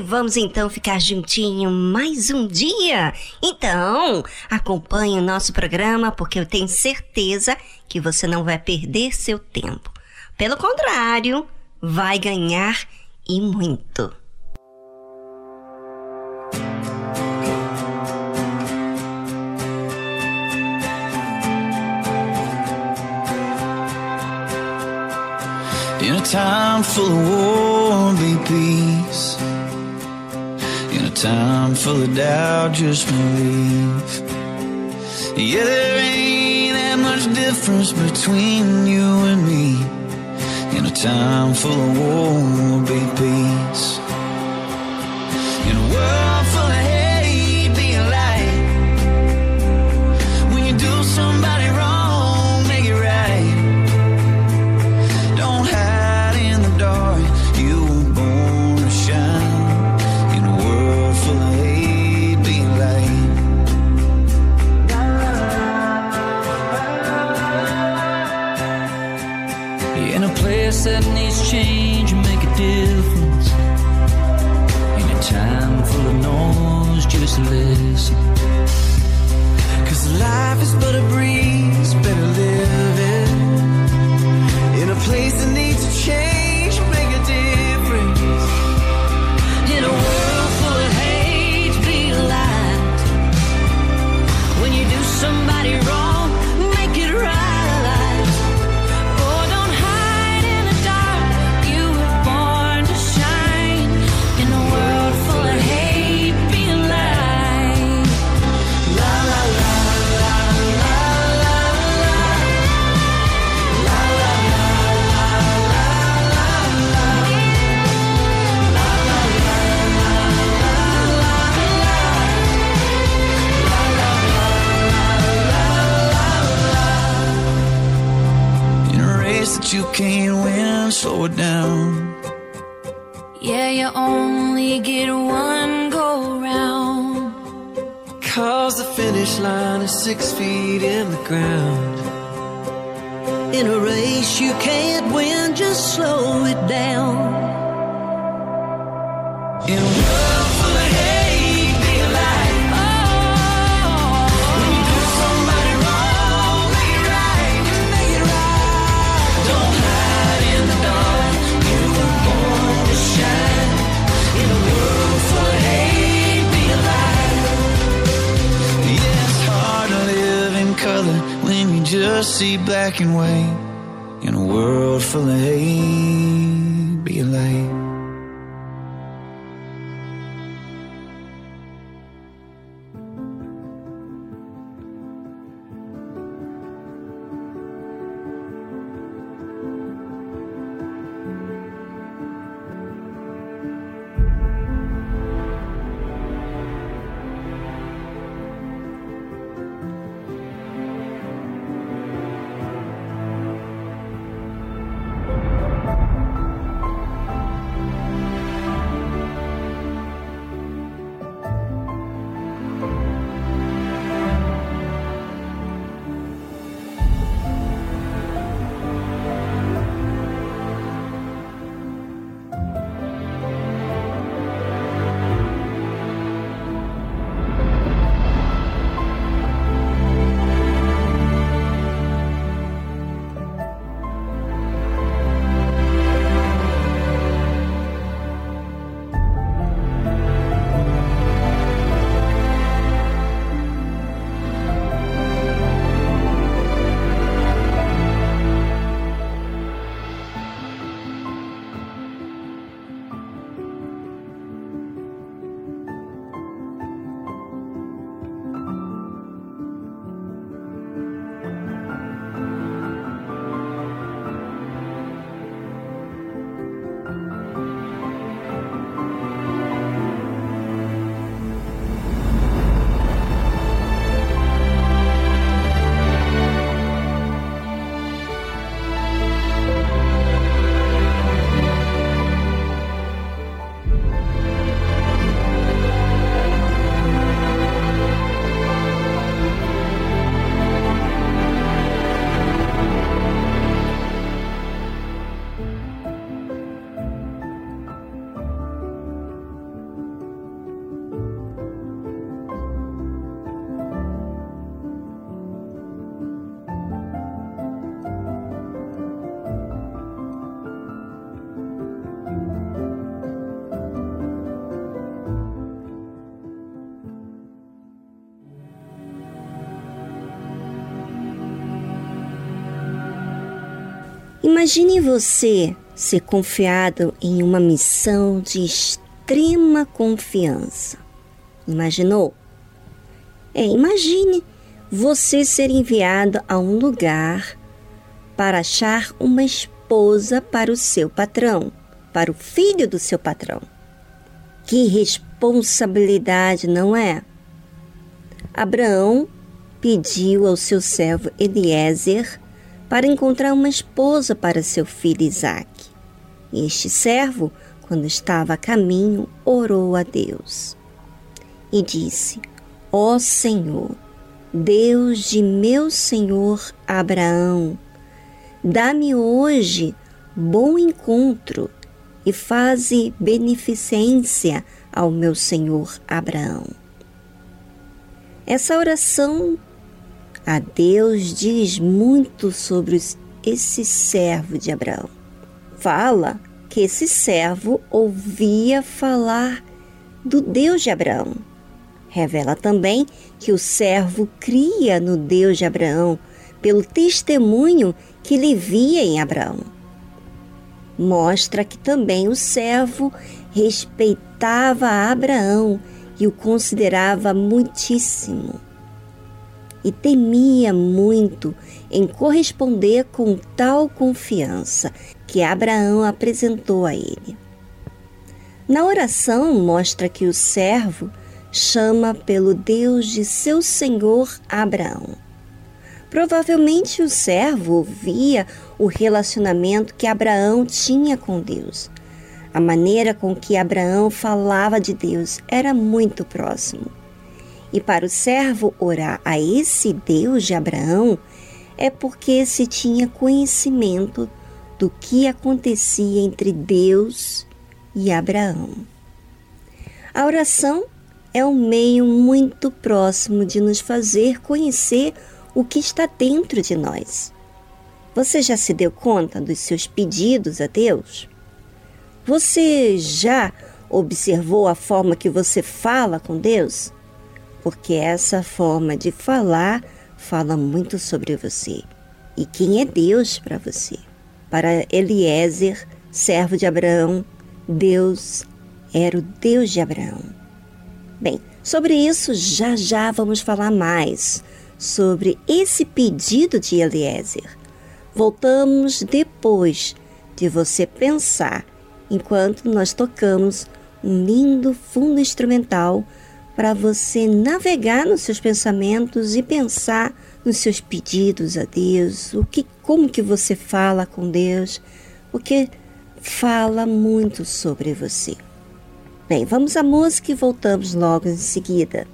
Vamos então ficar juntinho mais um dia? Então, acompanhe o nosso programa porque eu tenho certeza que você não vai perder seu tempo. Pelo contrário, vai ganhar e muito. In a time full of war, be peace. Time full of doubt, just believe. Yeah, there ain't that much difference between you and me. In a time full of war, will be peace. In a world Cause life is but a breeze, can't win, slow it down. Yeah, you only get one go round. Cause the finish line is six feet in the ground. In a race you can't win, just slow it down. In see black and white. Imagine você ser confiado em uma missão de extrema confiança. Imaginou? É, imagine você ser enviado a um lugar para achar uma esposa para o seu patrão, para o filho do seu patrão. Que responsabilidade, não é? Abraão pediu ao seu servo Eliezer para encontrar uma esposa para seu filho Isaque. Este servo, quando estava a caminho, orou a Deus e disse: Ó Senhor, Deus de meu senhor Abraão, dá-me hoje bom encontro e faze beneficência ao meu senhor Abraão. Essa oração a Deus diz muito sobre esse servo de Abraão. Fala que esse servo ouvia falar do Deus de Abraão. Revela também que o servo cria no Deus de Abraão pelo testemunho que lhe via em Abraão. Mostra que também o servo respeitava Abraão e o considerava muitíssimo. E temia muito em corresponder com tal confiança que Abraão apresentou a ele. Na oração, mostra que o servo chama pelo Deus de seu senhor Abraão. Provavelmente o servo via o relacionamento que Abraão tinha com Deus. A maneira com que Abraão falava de Deus era muito próximo. E para o servo orar a esse Deus de Abraão é porque se tinha conhecimento do que acontecia entre Deus e Abraão. A oração é um meio muito próximo de nos fazer conhecer o que está dentro de nós. Você já se deu conta dos seus pedidos a Deus? Você já observou a forma que você fala com Deus? Porque essa forma de falar fala muito sobre você e quem é Deus para você. Para Eliezer, servo de Abraão, Deus era o Deus de Abraão. Bem, sobre isso já já vamos falar mais sobre esse pedido de Eliezer. Voltamos depois de você pensar enquanto nós tocamos um lindo fundo instrumental para você navegar nos seus pensamentos e pensar nos seus pedidos a Deus, o que como que você fala com Deus, porque fala muito sobre você. Bem, vamos à música e voltamos logo em seguida.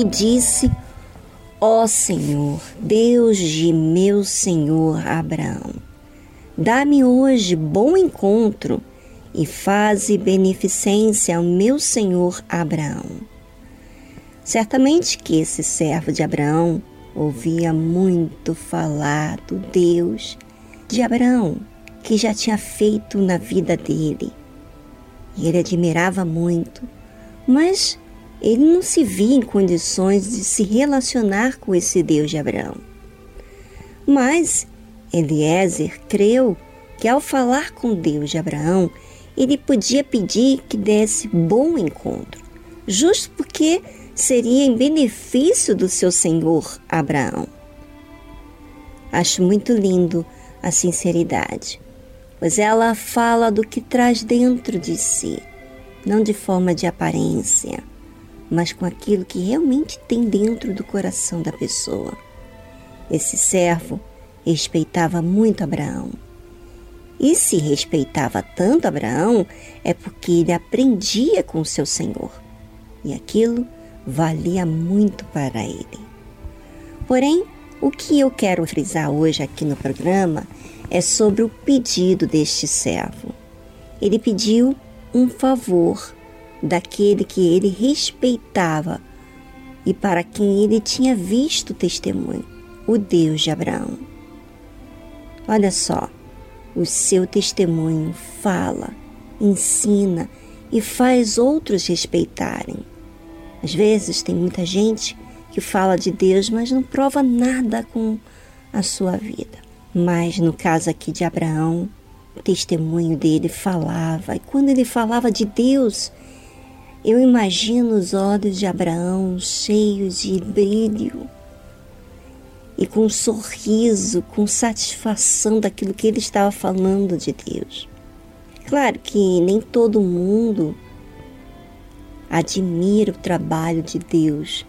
E disse: Ó Senhor, Deus de meu senhor Abraão, dá-me hoje bom encontro e faze beneficência ao meu senhor Abraão. Certamente que esse servo de Abraão ouvia muito falar do Deus de Abraão, que já tinha feito na vida dele. E ele admirava muito, mas ele não se via em condições de se relacionar com esse Deus de Abraão. Mas Eliezer creu que ao falar com Deus de Abraão, ele podia pedir que desse bom encontro, justo porque seria em benefício do seu senhor Abraão. Acho muito lindo a sinceridade, pois ela fala do que traz dentro de si, não de forma de aparência mas com aquilo que realmente tem dentro do coração da pessoa. Esse servo respeitava muito Abraão. E se respeitava tanto Abraão, é porque ele aprendia com seu Senhor. E aquilo valia muito para ele. Porém, o que eu quero frisar hoje aqui no programa é sobre o pedido deste servo. Ele pediu um favor daquele que ele respeitava e para quem ele tinha visto testemunho, o Deus de Abraão. Olha só, o seu testemunho fala, ensina e faz outros respeitarem. Às vezes tem muita gente que fala de Deus, mas não prova nada com a sua vida. Mas no caso aqui de Abraão, o testemunho dele falava, e quando ele falava de Deus, eu imagino os olhos de Abraão cheios de brilho e com um sorriso, com satisfação daquilo que ele estava falando de Deus. Claro que nem todo mundo admira o trabalho de Deus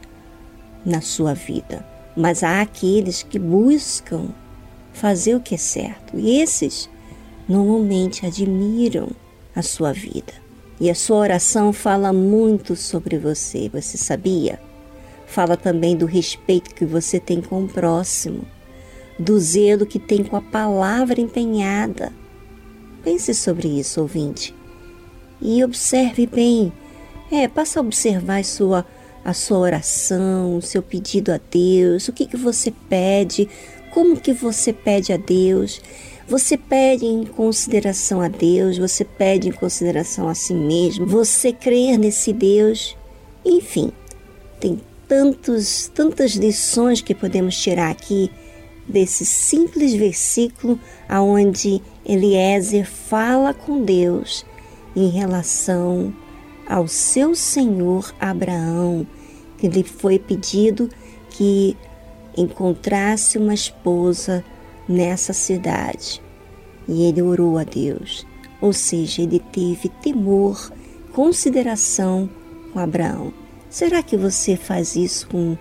na sua vida, mas há aqueles que buscam fazer o que é certo e esses normalmente admiram a sua vida. E a sua oração fala muito sobre você, você sabia? Fala também do respeito que você tem com o próximo, do zelo que tem com a palavra empenhada. Pense sobre isso, ouvinte, e observe bem. É, passa a observar a sua, a sua oração, o seu pedido a Deus, o que, que você pede, como que você pede a Deus. Você pede em consideração a Deus, você pede em consideração a si mesmo, você crer nesse Deus. Enfim, tem tantos, tantas lições que podemos tirar aqui desse simples versículo aonde Eliezer fala com Deus em relação ao seu senhor Abraão, que lhe foi pedido que encontrasse uma esposa nessa cidade. E ele orou a Deus, ou seja, ele teve temor, consideração com Abraão. Será que você faz isso com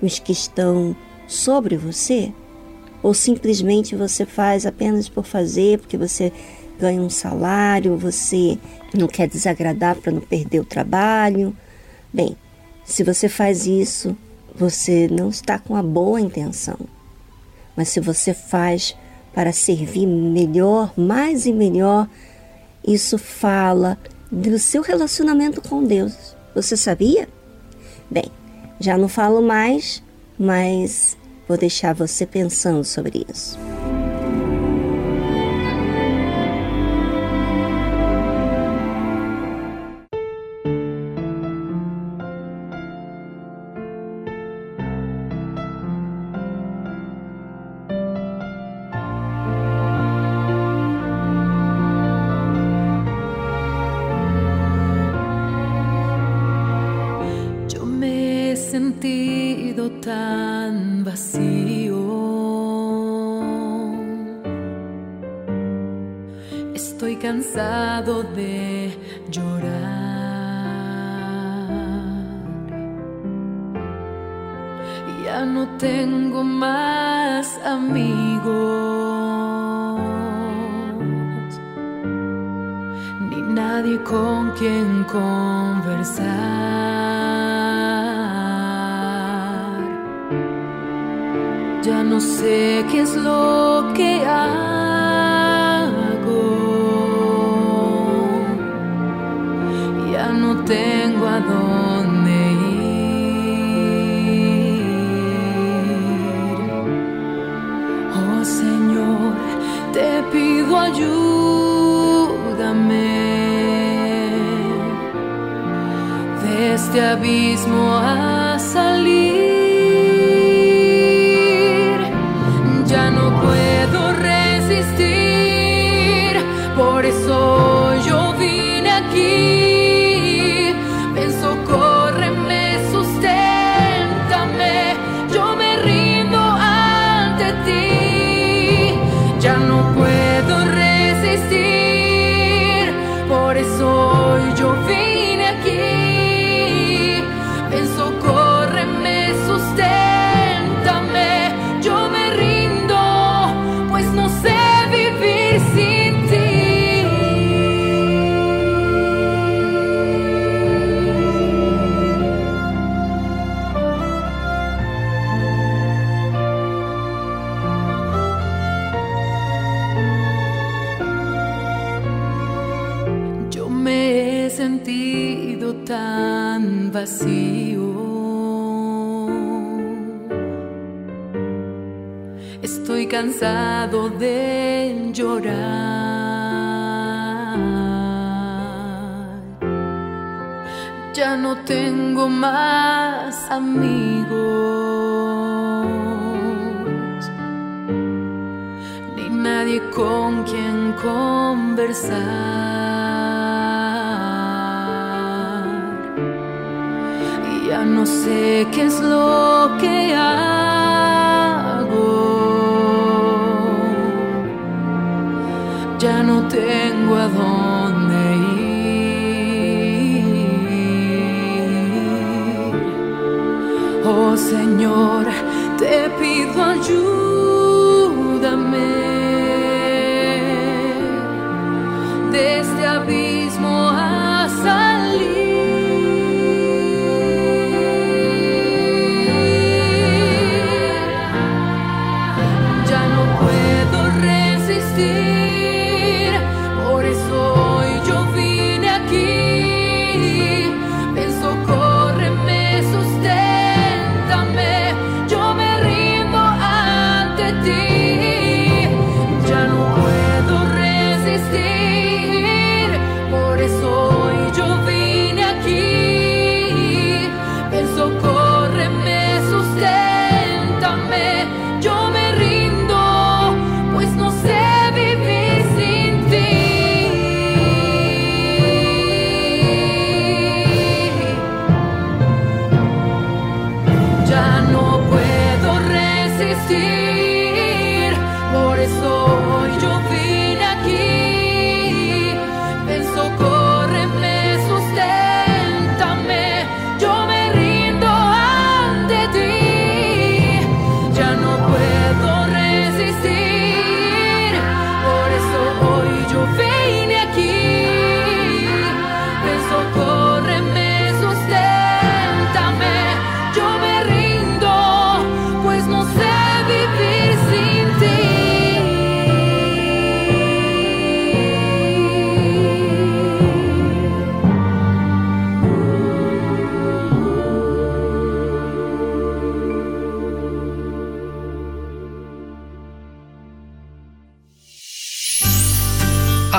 os que estão sobre você? Ou simplesmente você faz apenas por fazer, porque você ganha um salário, você não quer desagradar para não perder o trabalho? Bem, se você faz isso, você não está com a boa intenção. Mas se você faz para servir melhor, mais e melhor, isso fala do seu relacionamento com Deus. Você sabia? Bem, já não falo mais, mas vou deixar você pensando sobre isso. Con quien conversar. Ya no sé qué es lo que hay. ya no tengo a dónde ir. Oh Señor,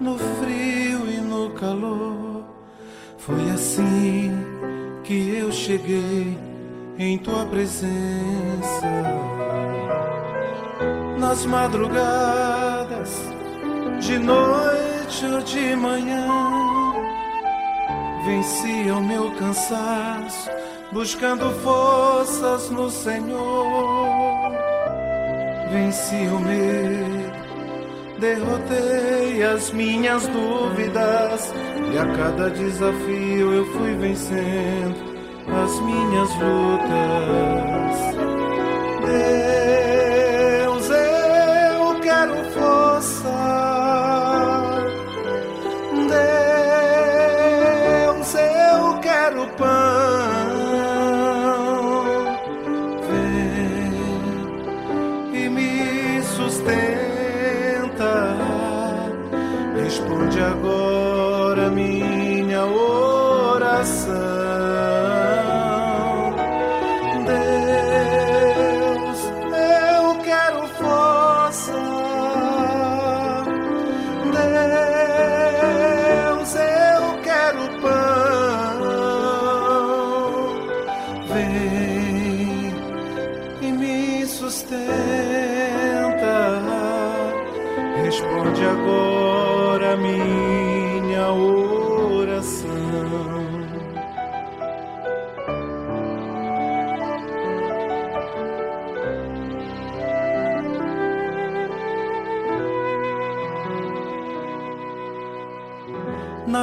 No frio e no calor. Foi assim que eu cheguei em tua presença. Nas madrugadas, de noite ou de manhã, venci o meu cansaço, buscando forças no Senhor. Venci o medo, derrotei as minhas dúvidas e a cada desafio eu fui vencendo as minhas lutas. Responde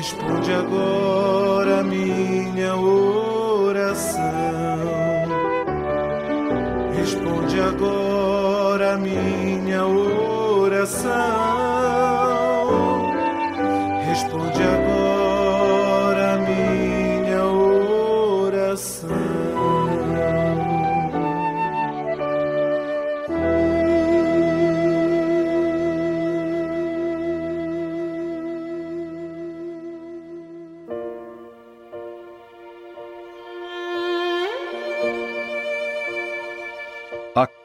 Responde agora minha oração. Responde agora minha oração.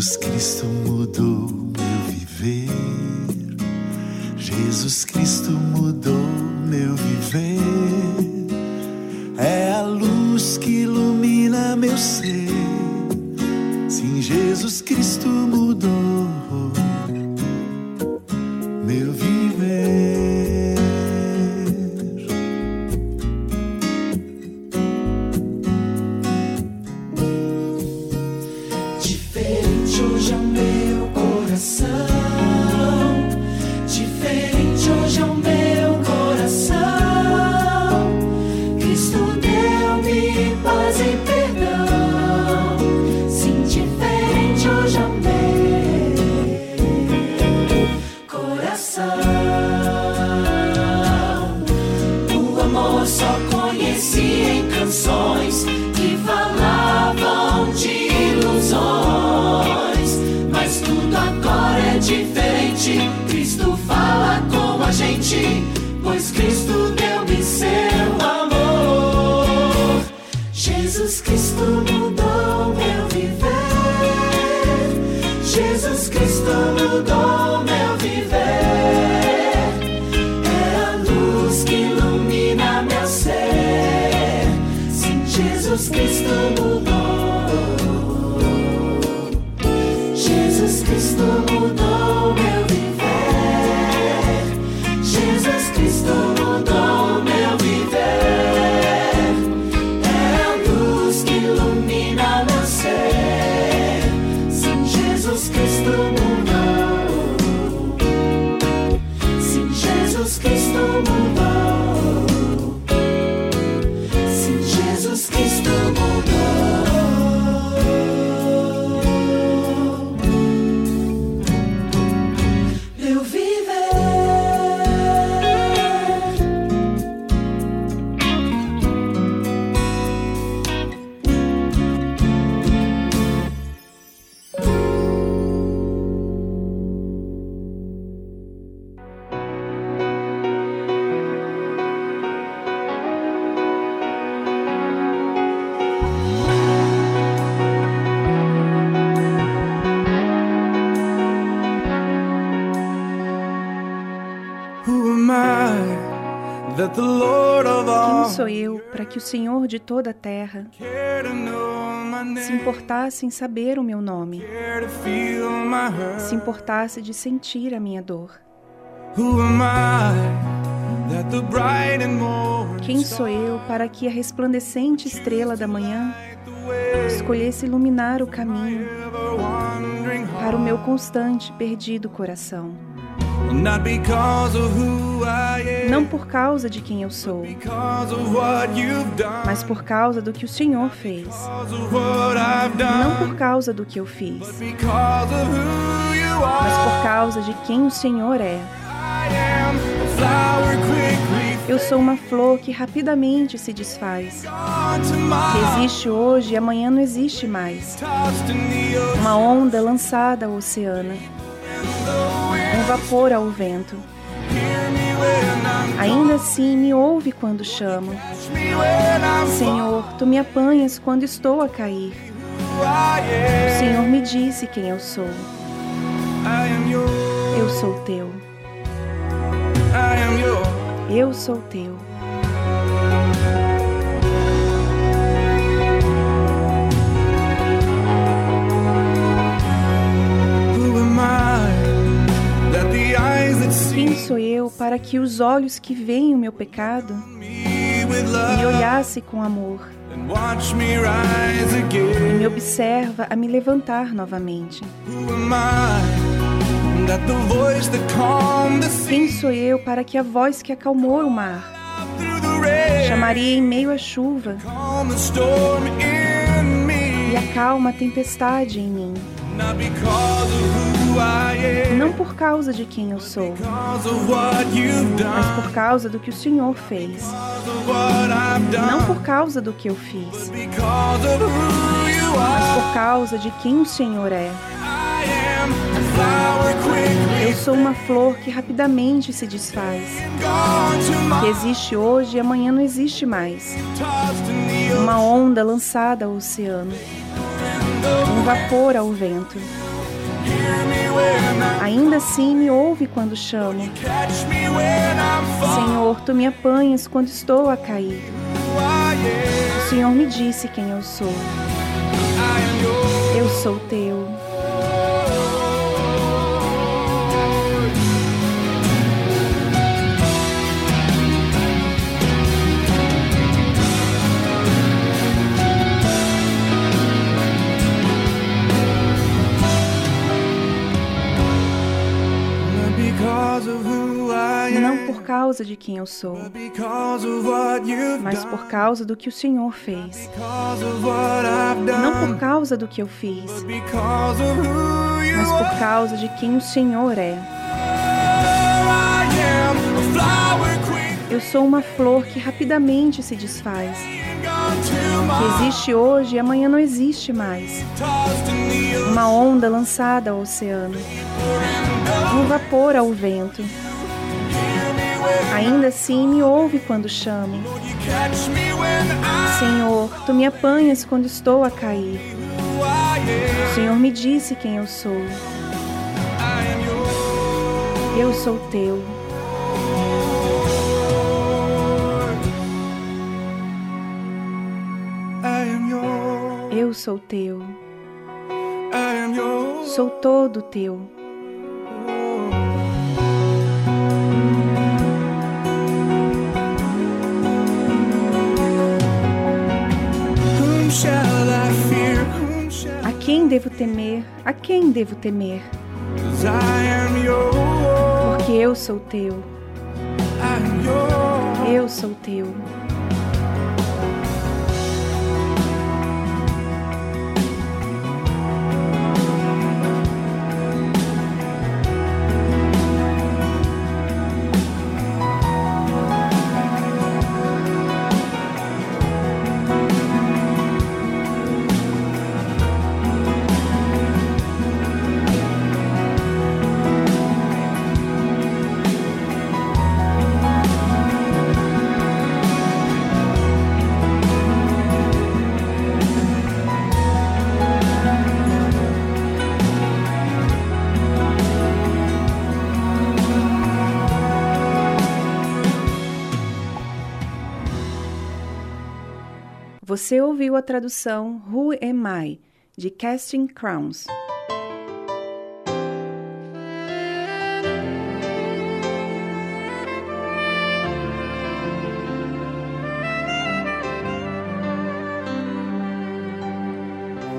Jesus Cristo eu para que o Senhor de toda a terra se importasse em saber o meu nome, se importasse de sentir a minha dor? Quem sou eu para que a resplandecente estrela da manhã escolhesse iluminar o caminho para o meu constante, perdido coração? Não por causa de quem eu sou, mas por causa do que o Senhor fez. Não por causa do que eu fiz, mas por causa de quem o Senhor é. Eu sou uma flor que rapidamente se desfaz, que existe hoje e amanhã não existe mais. Uma onda lançada ao oceano, vapor ao vento. Ainda assim me ouve quando chamo. Senhor, tu me apanhas quando estou a cair. O. Senhor me disse quem eu sou. Eu sou teu. Eu sou teu. Quem sou eu para que os olhos que veem o meu pecado me olhasse com amor e me observa a me levantar novamente. Quem sou eu para que a voz que acalmou o mar chamaria em meio à chuva e acalma a tempestade em mim? Não por causa de quem eu sou, mas por causa do que o Senhor fez. Não por causa do que eu fiz, mas por causa de quem o Senhor é. Eu sou uma flor que rapidamente se desfaz, que existe hoje e amanhã não existe mais. Uma onda lançada ao oceano, um vapor ao vento. Ainda assim me ouve quando chamo. Senhor, tu me apanhas quando estou a cair. O Senhor me disse quem eu sou. Eu sou teu. Causa de quem eu sou, mas por causa do que o Senhor fez. Não por causa do que eu fiz, mas por causa de quem o Senhor é. Eu sou uma flor que rapidamente se desfaz, que existe hoje e amanhã não existe mais. Uma onda lançada ao oceano, um vapor ao vento. Ainda assim me ouve quando chamo. Senhor, tu me apanhas quando estou a cair. O Senhor me disse quem eu sou. Eu sou teu. Eu sou teu. Sou todo teu. A quem devo temer? A quem devo temer? Porque eu sou teu. Eu sou teu. Você ouviu a tradução Who Am I? de Casting Crowns.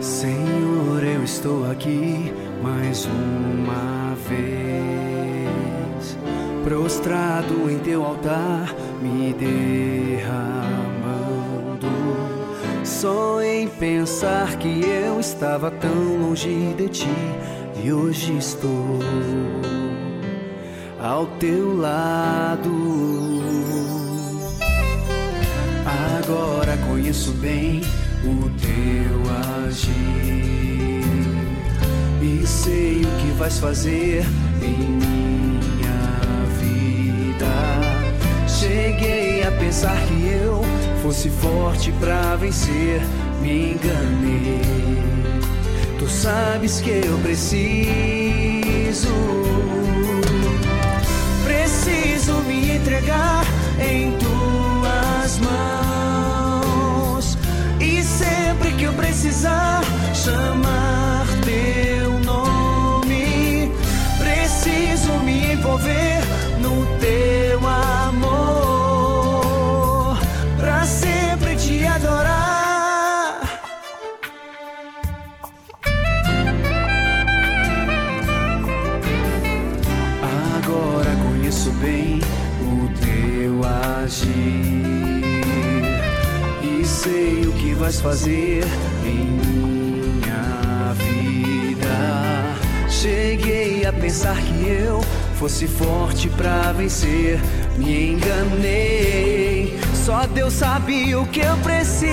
Senhor, eu estou aqui mais uma vez, prostrado em teu altar, me derramando. Só em pensar que eu estava tão longe de ti e hoje estou ao teu lado. Agora conheço bem o teu agir e sei o que vais fazer em minha vida. Cheguei a pensar que eu fosse forte pra vencer, me enganei. Tu sabes que eu preciso preciso me entregar em tuas mãos e sempre que eu precisar chamar teu nome, preciso me envolver vais fazer em minha vida. Cheguei a pensar que eu fosse forte para vencer, me enganei. Só Deus sabe o que eu preciso.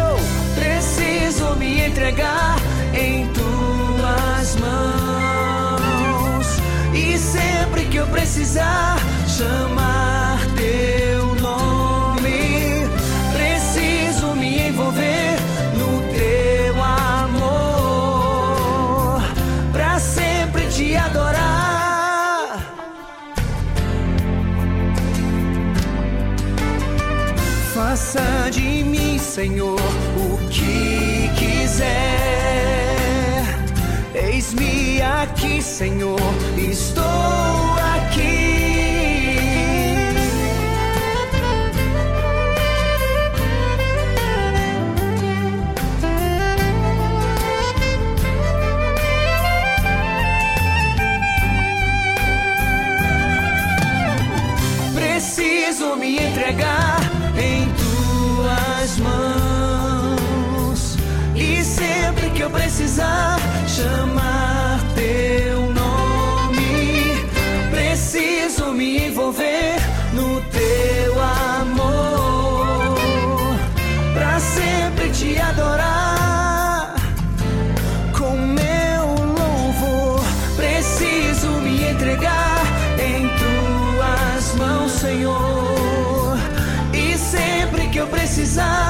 Eu preciso me entregar em tuas mãos. E sempre que eu precisar, chamar Senhor, o que quiser. Eis-me aqui, Senhor, estou chamar teu nome. Preciso me envolver no teu amor pra sempre te adorar. Com meu louvor, preciso me entregar em tuas mãos, Senhor. E sempre que eu precisar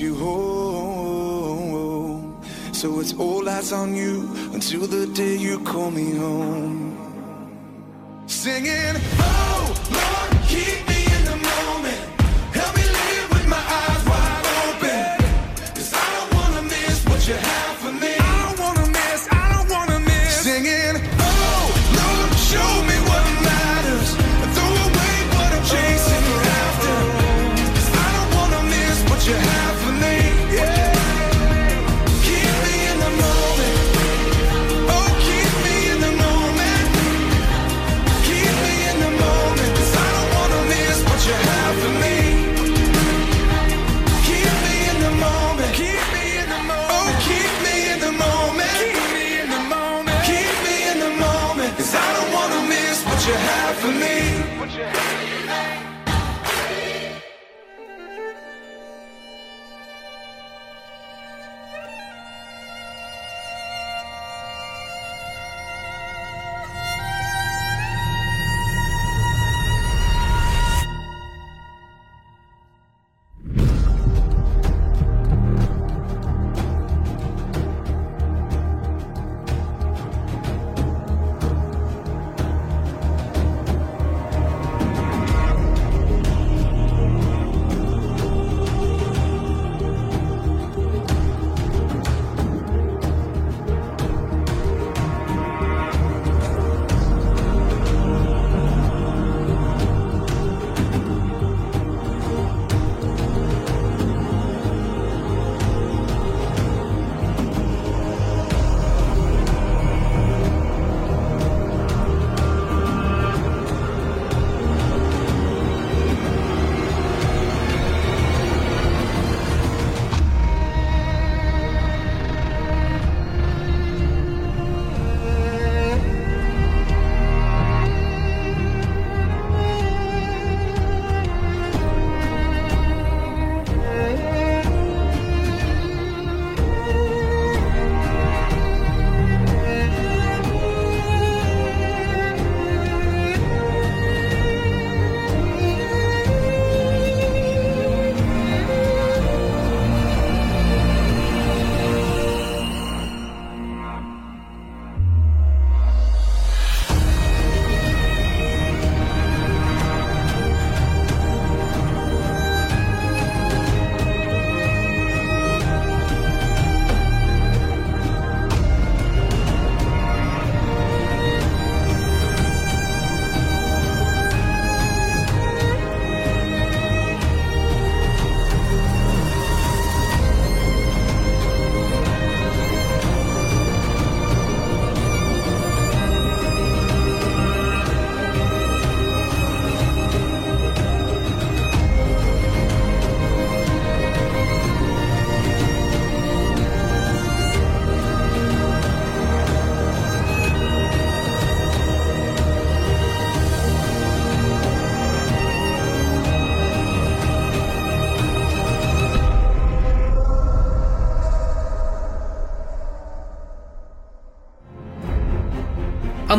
you home. So it's all eyes on you until the day you call me home. Singing, oh Lord, keep.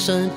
Sơn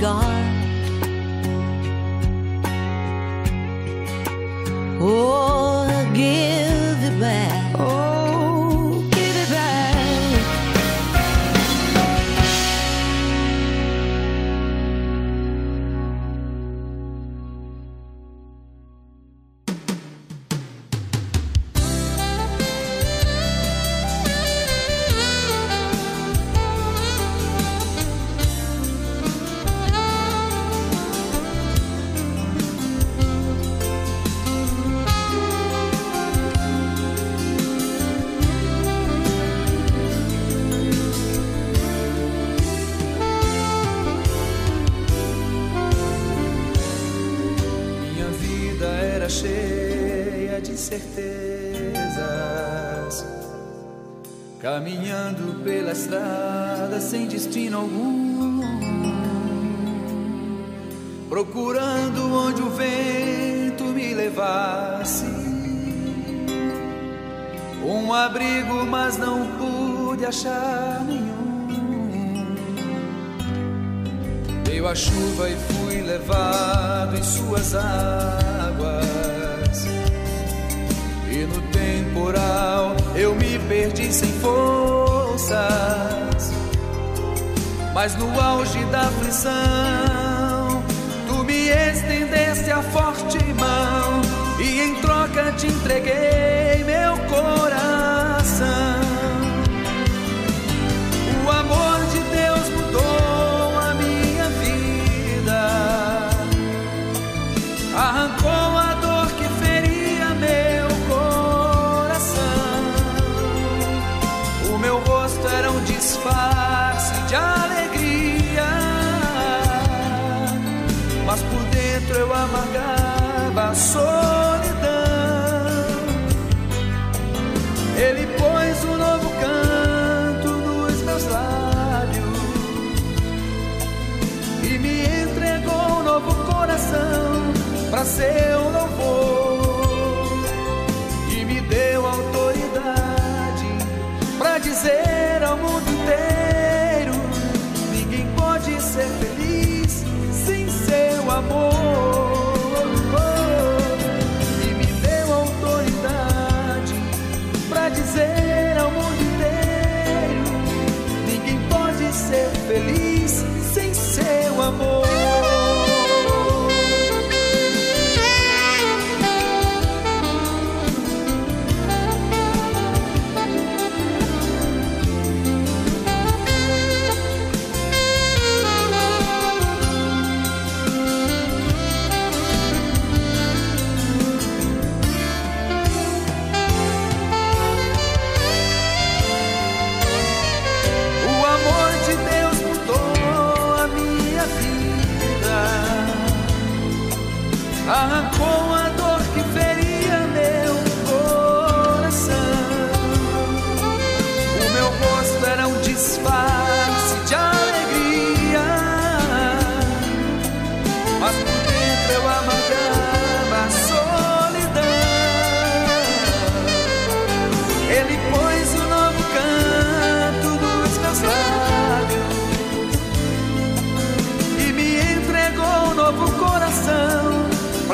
God.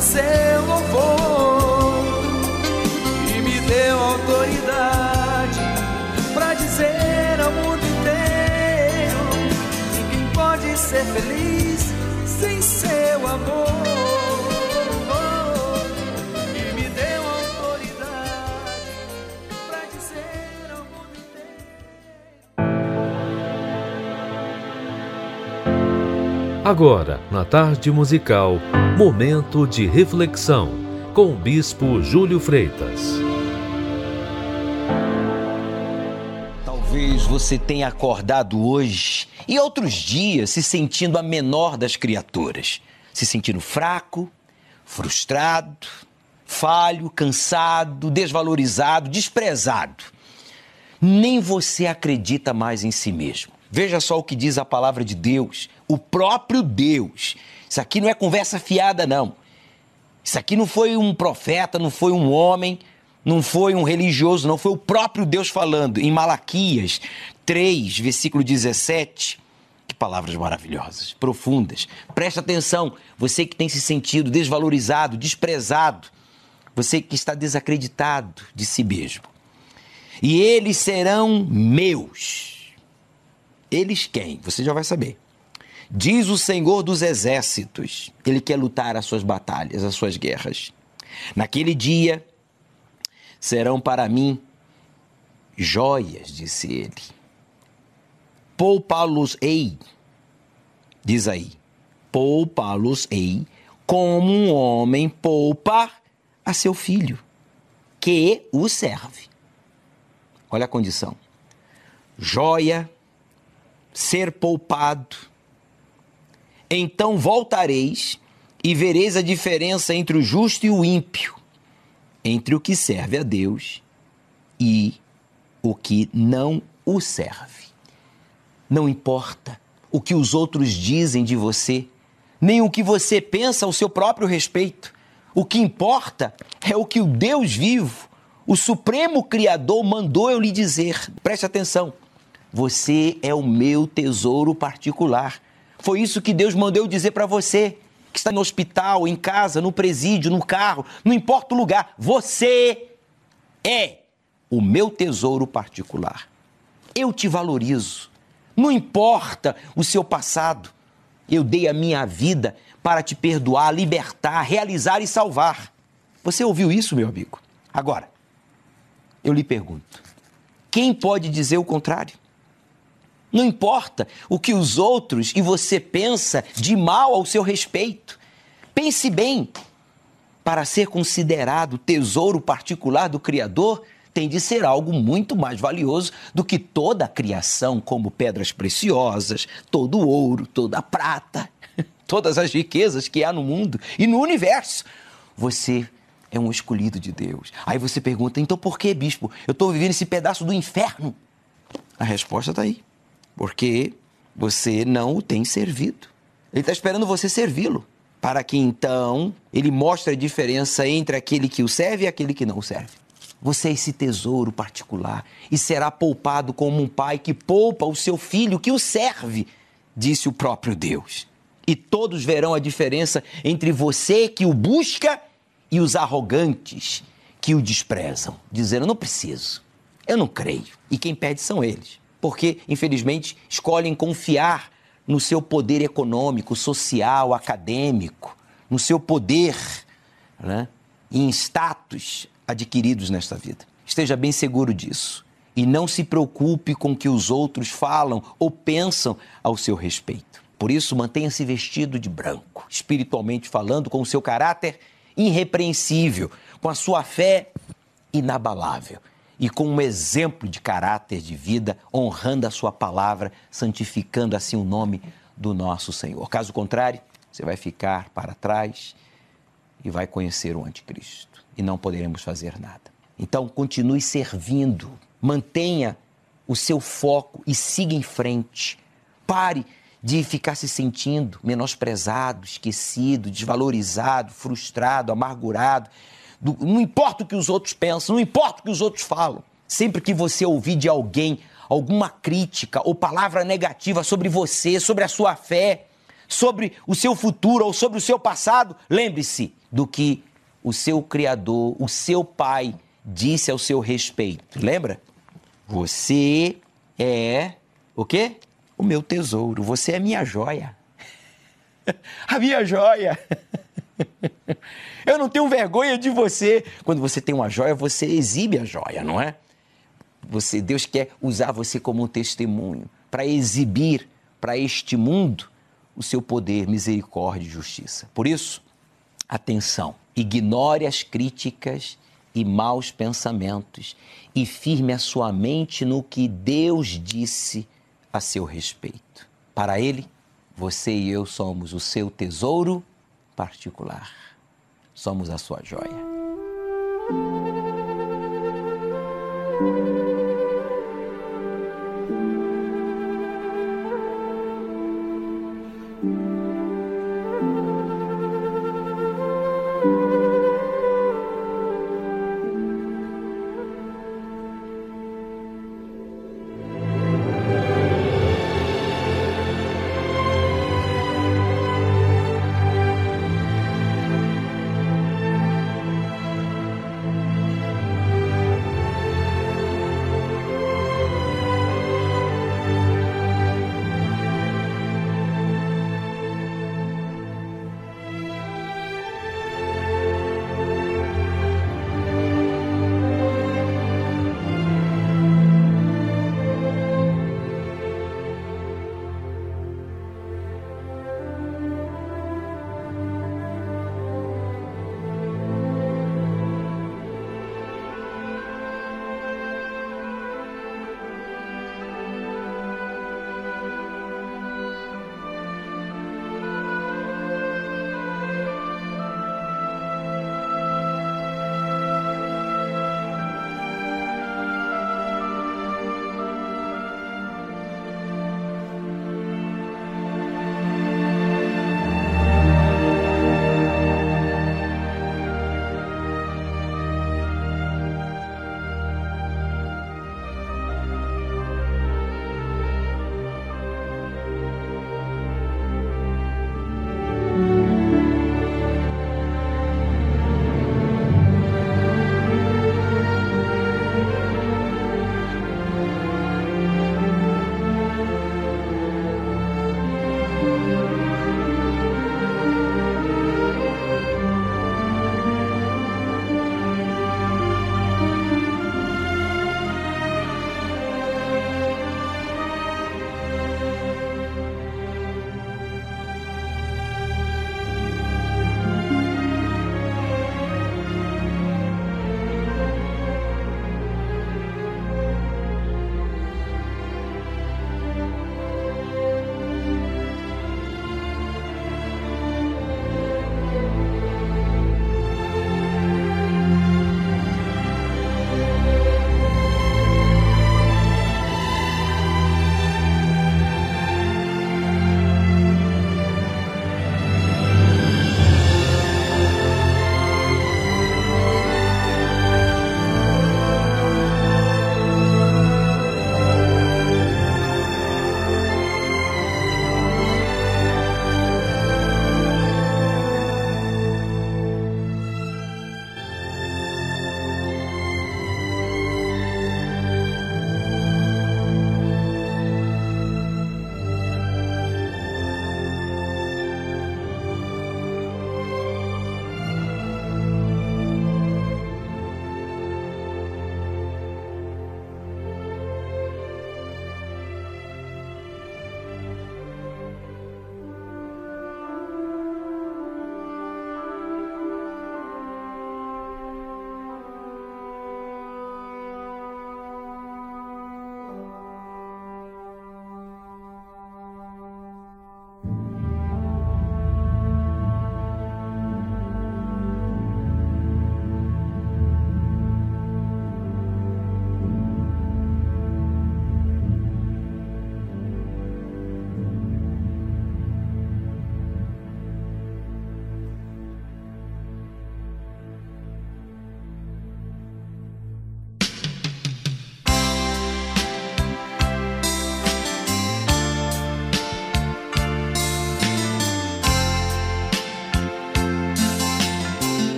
Seu louvor e me deu autoridade para dizer ao mundo inteiro: ninguém pode ser feliz sem seu amor. Agora, na tarde musical, momento de reflexão com o Bispo Júlio Freitas. Talvez você tenha acordado hoje e outros dias se sentindo a menor das criaturas, se sentindo fraco, frustrado, falho, cansado, desvalorizado, desprezado. Nem você acredita mais em si mesmo. Veja só o que diz a palavra de Deus, o próprio Deus. Isso aqui não é conversa fiada, não. Isso aqui não foi um profeta, não foi um homem, não foi um religioso, não. Foi o próprio Deus falando em Malaquias 3, versículo 17. Que palavras maravilhosas, profundas. Presta atenção, você que tem se sentido desvalorizado, desprezado, você que está desacreditado de si mesmo. E eles serão meus. Eles quem? Você já vai saber. Diz o Senhor dos Exércitos. Ele quer lutar as suas batalhas, as suas guerras. Naquele dia serão para mim joias, disse ele. Poupá-los-ei, diz aí, poupá-los-ei, como um homem poupa a seu filho, que o serve. Olha a condição: joia, ser poupado. Então voltareis e vereis a diferença entre o justo e o ímpio, entre o que serve a Deus e o que não o serve. Não importa o que os outros dizem de você, nem o que você pensa ao seu próprio respeito. O que importa é o que o Deus vivo, o Supremo Criador, mandou eu lhe dizer. Preste atenção. Você é o meu tesouro particular. Foi isso que Deus mandou eu dizer para você, que está no hospital, em casa, no presídio, no carro, não importa o lugar. Você é o meu tesouro particular. Eu te valorizo. Não importa o seu passado. Eu dei a minha vida para te perdoar, libertar, realizar e salvar. Você ouviu isso, meu amigo? Agora, eu lhe pergunto: quem pode dizer o contrário? Não importa o que os outros e você pensa de mal ao seu respeito. Pense bem. Para ser considerado tesouro particular do Criador, tem de ser algo muito mais valioso do que toda a criação, como pedras preciosas, todo o ouro, toda a prata, todas as riquezas que há no mundo e no universo. Você é um escolhido de Deus. Aí você pergunta, então por que, bispo? Eu estou vivendo esse pedaço do inferno. A resposta está aí porque você não o tem servido. Ele está esperando você servi-lo, para que então ele mostre a diferença entre aquele que o serve e aquele que não o serve. Você é esse tesouro particular e será poupado como um pai que poupa o seu filho que o serve, disse o próprio Deus. E todos verão a diferença entre você que o busca e os arrogantes que o desprezam, dizendo: não preciso, eu não creio. E quem pede são eles porque, infelizmente, escolhem confiar no seu poder econômico, social, acadêmico, no seu poder né, e em status adquiridos nesta vida. Esteja bem seguro disso. E não se preocupe com o que os outros falam ou pensam ao seu respeito. Por isso, mantenha-se vestido de branco, espiritualmente falando, com o seu caráter irrepreensível, com a sua fé inabalável e com um exemplo de caráter de vida, honrando a sua palavra, santificando assim o nome do nosso Senhor. Caso contrário, você vai ficar para trás e vai conhecer o anticristo e não poderemos fazer nada. Então, continue servindo, mantenha o seu foco e siga em frente. Pare de ficar se sentindo menosprezado, esquecido, desvalorizado, frustrado, amargurado do, não importa o que os outros pensam, não importa o que os outros falam. Sempre que você ouvir de alguém alguma crítica ou palavra negativa sobre você, sobre a sua fé, sobre o seu futuro ou sobre o seu passado, lembre-se do que o seu Criador, o seu Pai, disse ao seu respeito. Lembra? Você é o quê? O meu tesouro. Você é minha joia. a minha joia. Eu não tenho vergonha de você. Quando você tem uma joia, você exibe a joia, não é? Você, Deus quer usar você como um testemunho para exibir para este mundo o seu poder, misericórdia e justiça. Por isso, atenção, ignore as críticas e maus pensamentos e firme a sua mente no que Deus disse a seu respeito. Para Ele, você e eu somos o seu tesouro particular. Somos a sua joia.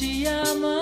Te amarei.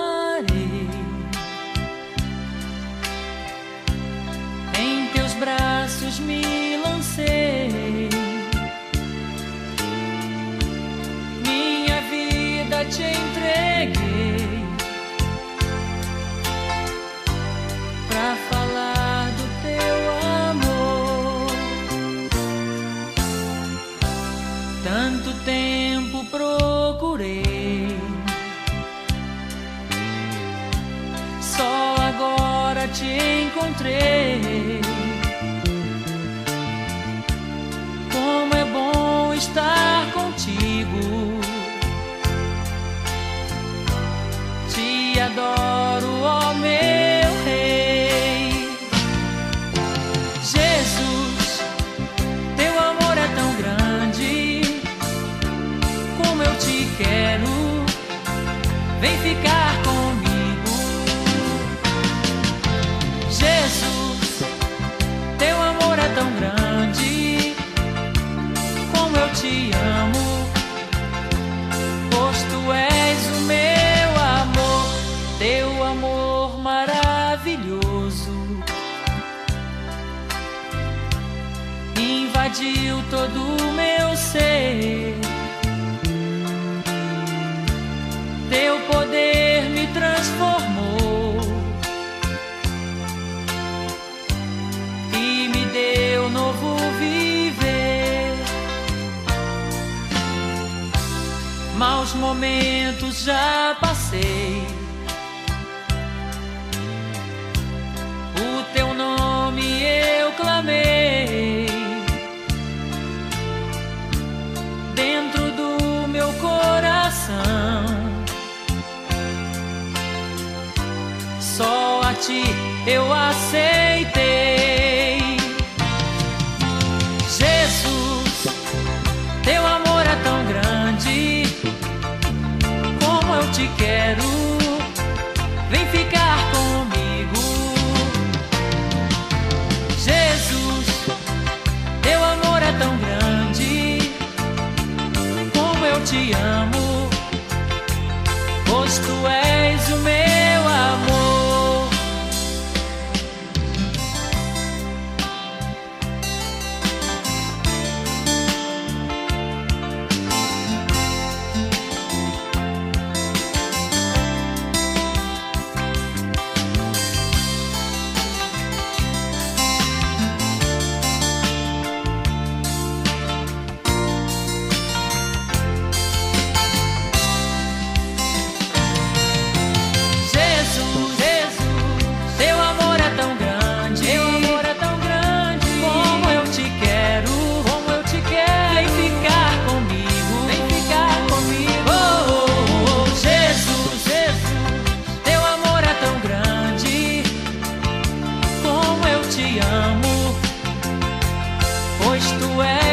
Pois tu és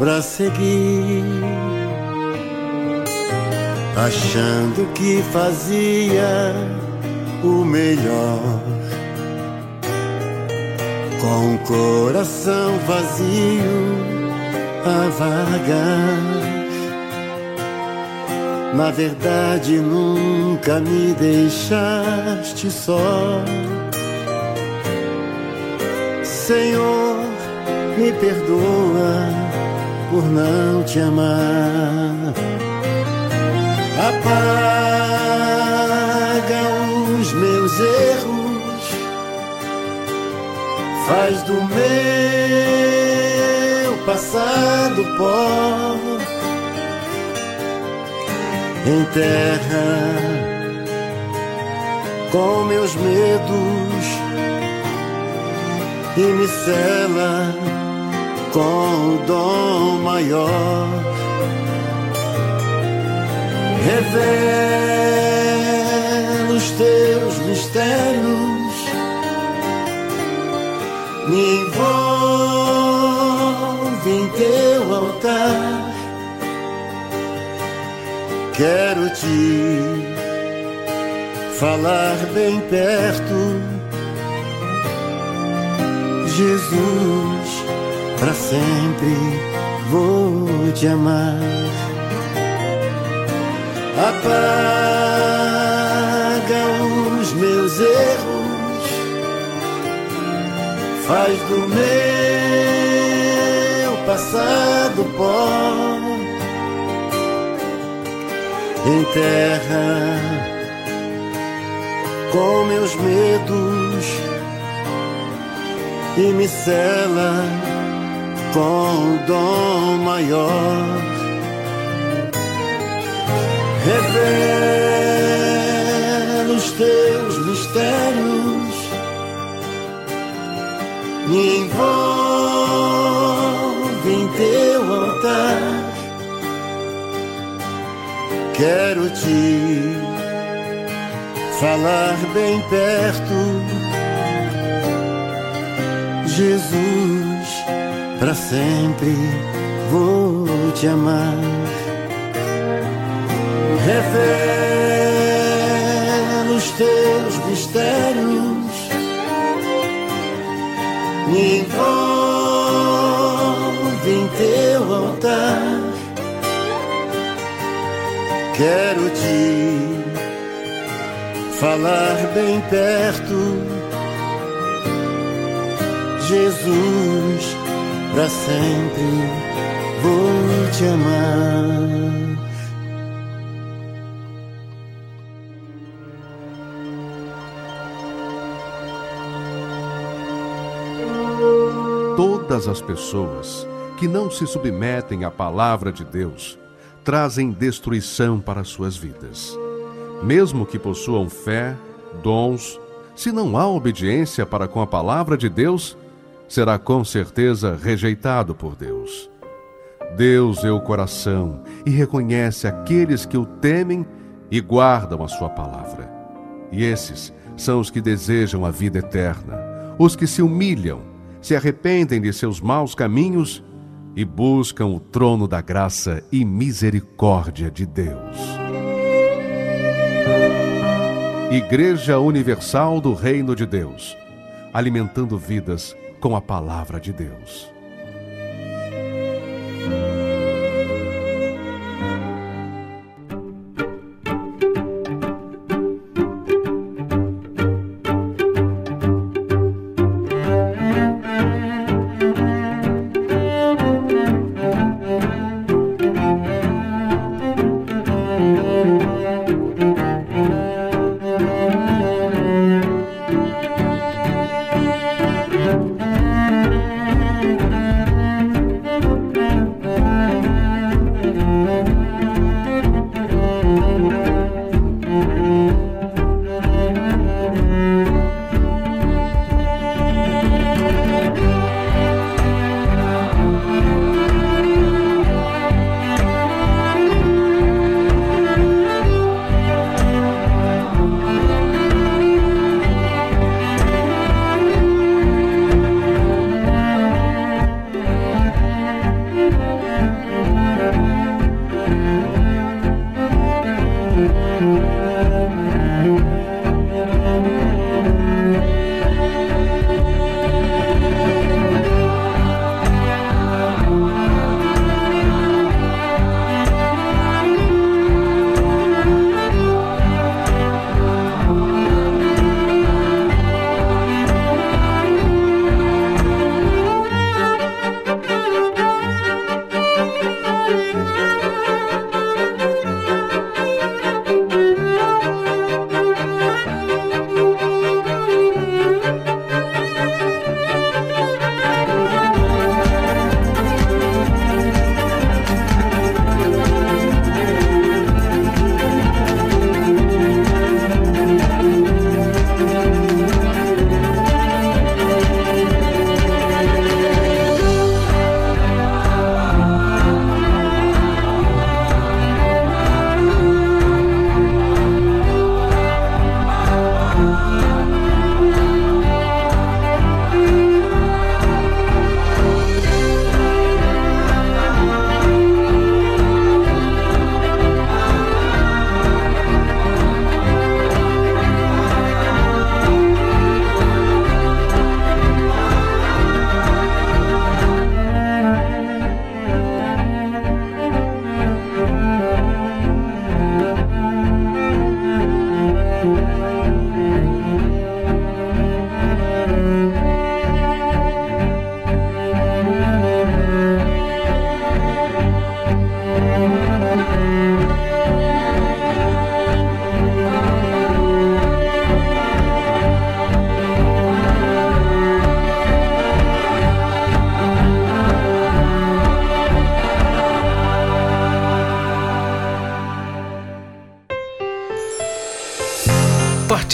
pra seguir. achando que fazia o melhor. Com o coração vazio a vagar. Na verdade, nunca me deixaste só. Senhor, me perdoa por não te amar. Apaga os meus erros, faz do meu passado pó. Enterra com meus medos e me cela com o dom maior. Revela os teus mistérios, me envolve em teu altar. Quero te falar bem perto, Jesus, para sempre vou te amar. Apaga os meus erros, faz do meu passado pó enterra com meus medos e me cela com o dom maior. Revela os teus mistérios, me envolve em teu altar. Quero te falar bem perto, Jesus, para sempre vou te amar. Revela os teus mistérios, me envolve em teu altar. Quero te falar bem perto, Jesus, para sempre vou te amar. Todas as pessoas que não se submetem à palavra de Deus trazem destruição para suas vidas. Mesmo que possuam fé, dons, se não há obediência para com a palavra de Deus, será com certeza rejeitado por Deus. Deus é o coração e reconhece aqueles que o temem e guardam a sua palavra. E esses são os que desejam a vida eterna, os que se humilham, se arrependem de seus maus caminhos e buscam o trono da graça e misericórdia de Deus. Igreja Universal do Reino de Deus, alimentando vidas com a palavra de Deus.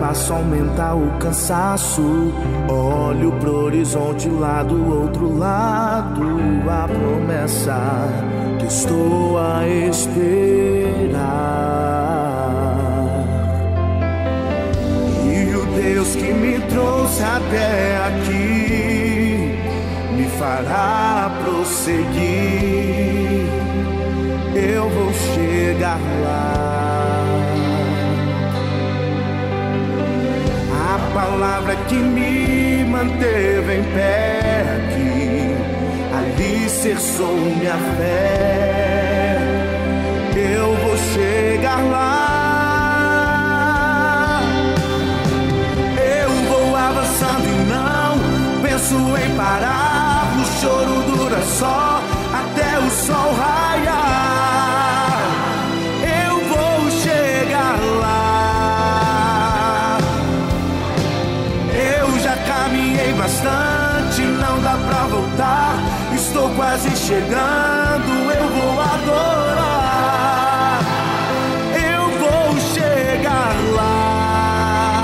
Passo aumenta o cansaço. Olho pro horizonte lá do outro lado, a promessa que estou a esperar. E o Deus que me trouxe até aqui me fará prosseguir. Eu vou chegar palavra que me manteve em pé aqui, alicerçou minha fé. Eu vou chegar lá. Eu vou avançando e não penso em parar. O choro dura só até o sol raiar. Quase chegando, eu vou adorar. Eu vou chegar lá.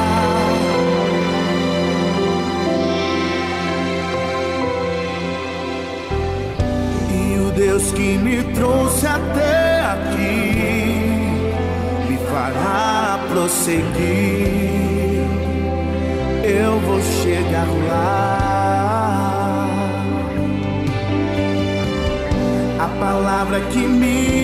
E o Deus que me trouxe até aqui me fará prosseguir. Eu vou chegar lá. Palavra que me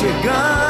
chegando,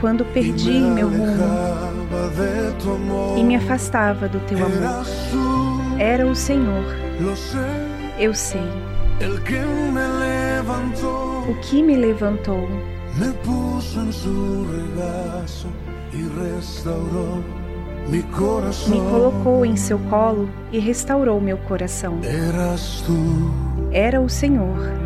quando perdi me meu rumo tu e me afastava do teu amor. Era o Senhor. Eu sei o que me levantou, Me puso en su regazo y restauró mi corazón. me colocou em seu colo e restaurou meu coração. Eras tú, Era o Senhor.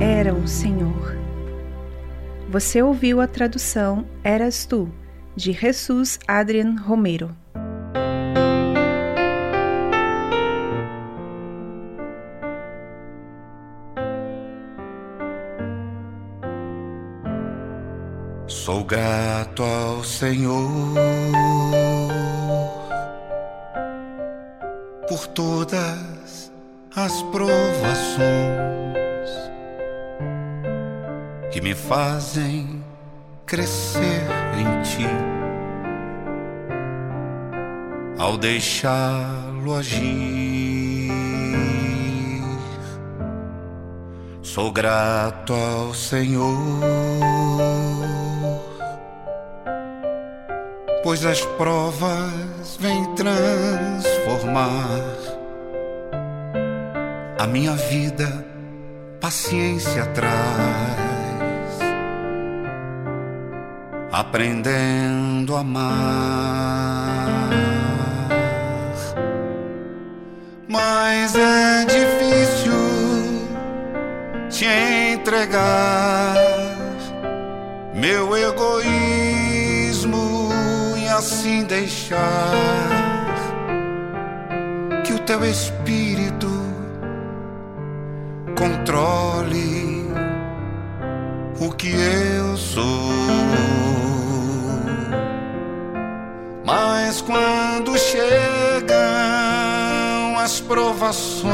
Era o Senhor. Você ouviu a tradução Eras Tu, de Jesus Adrian Romero. Sou grato ao Senhor por todas as provações que me fazem crescer em Ti. Ao deixá-lo agir, sou grato ao Senhor pois as provas vêm transformar a minha vida paciência traz, aprendendo a amar. Mas é difícil te entregar meu egoísmo e assim deixar que o teu espírito controle o que eu sou. Mas quando chegam as provações,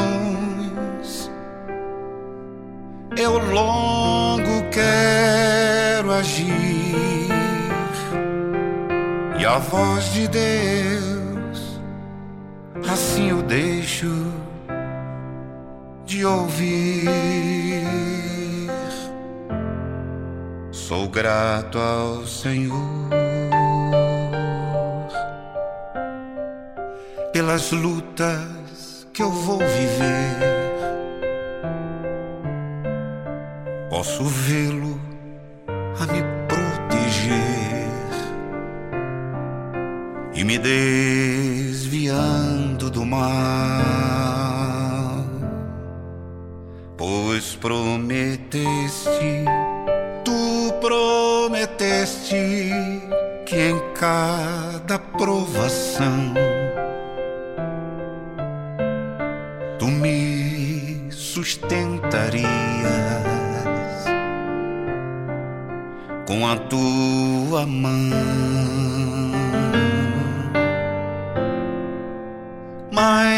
eu logo quero agir e a voz de Deus assim eu deixo de ouvir. Sou grato ao Senhor pelas lutas que eu vou viver. Posso vê-lo a me proteger e me desviando do mal, prometeste, tu prometeste que em cada provação tu me sustentarias com a tua mão. Mas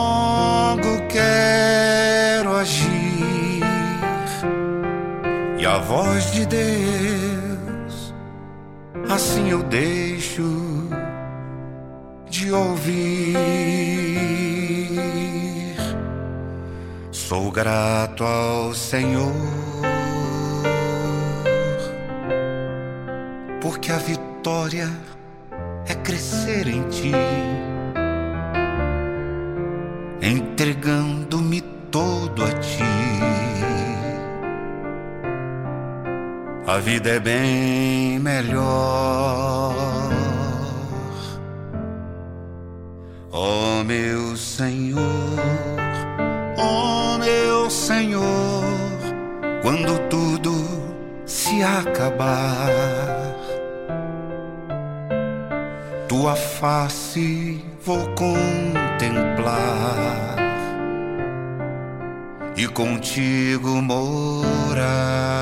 voz de Deus assim eu deixo de ouvir. Sou grato ao Senhor, porque a vitória é crescer em ti, entregando-me todo a ti. A vida é bem melhor. Ó meu Senhor, ó meu Senhor, quando tudo se acabar, tua face vou contemplar e contigo morar.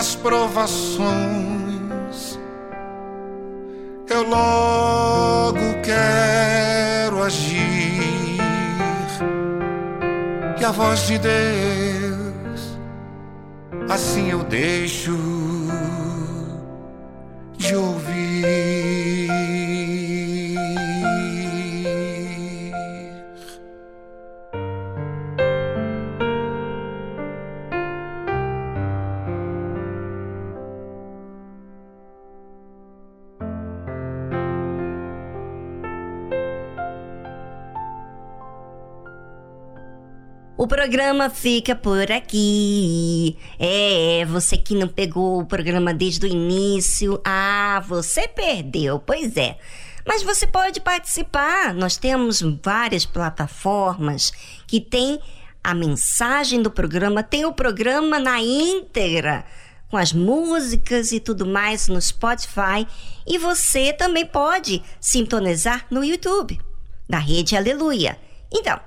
as provações, eu logo quero agir e a voz de Deus assim eu deixo de ouvir. O programa fica por aqui. É, você que não pegou o programa desde o início, ah, você perdeu. Pois é. Mas você pode participar. Nós temos várias plataformas que tem a mensagem do programa, tem o programa na íntegra, com as músicas e tudo mais no Spotify. E você também pode sintonizar no YouTube, da Rede Aleluia. Então,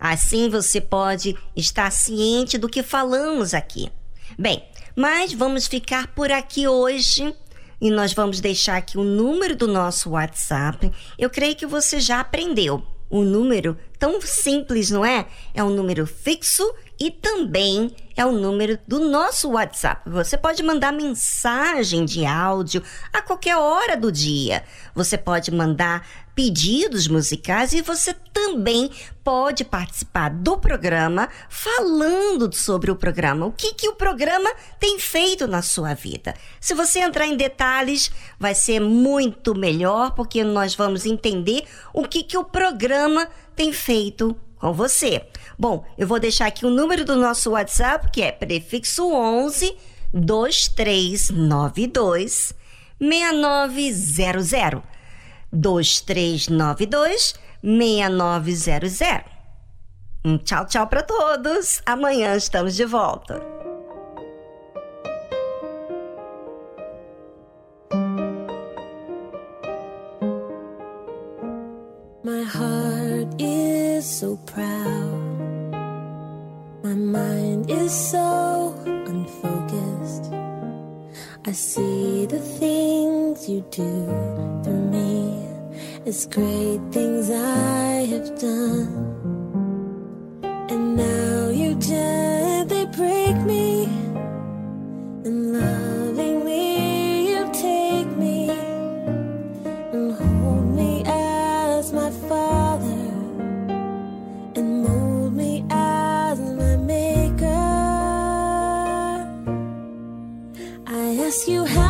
assim você pode estar ciente do que falamos aqui. Bem, mas vamos ficar por aqui hoje e nós vamos deixar aqui o número do nosso WhatsApp. Eu creio que você já aprendeu. O número tão simples, não é? É um número fixo e também é o número do nosso WhatsApp. Você pode mandar mensagem de áudio a qualquer hora do dia. Você pode mandar pedidos musicais e você também pode participar do programa falando sobre o programa. O que, que o programa tem feito na sua vida? Se você entrar em detalhes, vai ser muito melhor, porque nós vamos entender o que, que o programa tem feito com você. Bom, eu vou deixar aqui o número do nosso WhatsApp, que é prefixo 11 2392 6900. 2392 6900. Um tchau, tchau para todos. Amanhã estamos de volta. My heart is so proud. My mind is so. I see the things you do through me as great things I have done. And now you gently break me, and lovingly You have.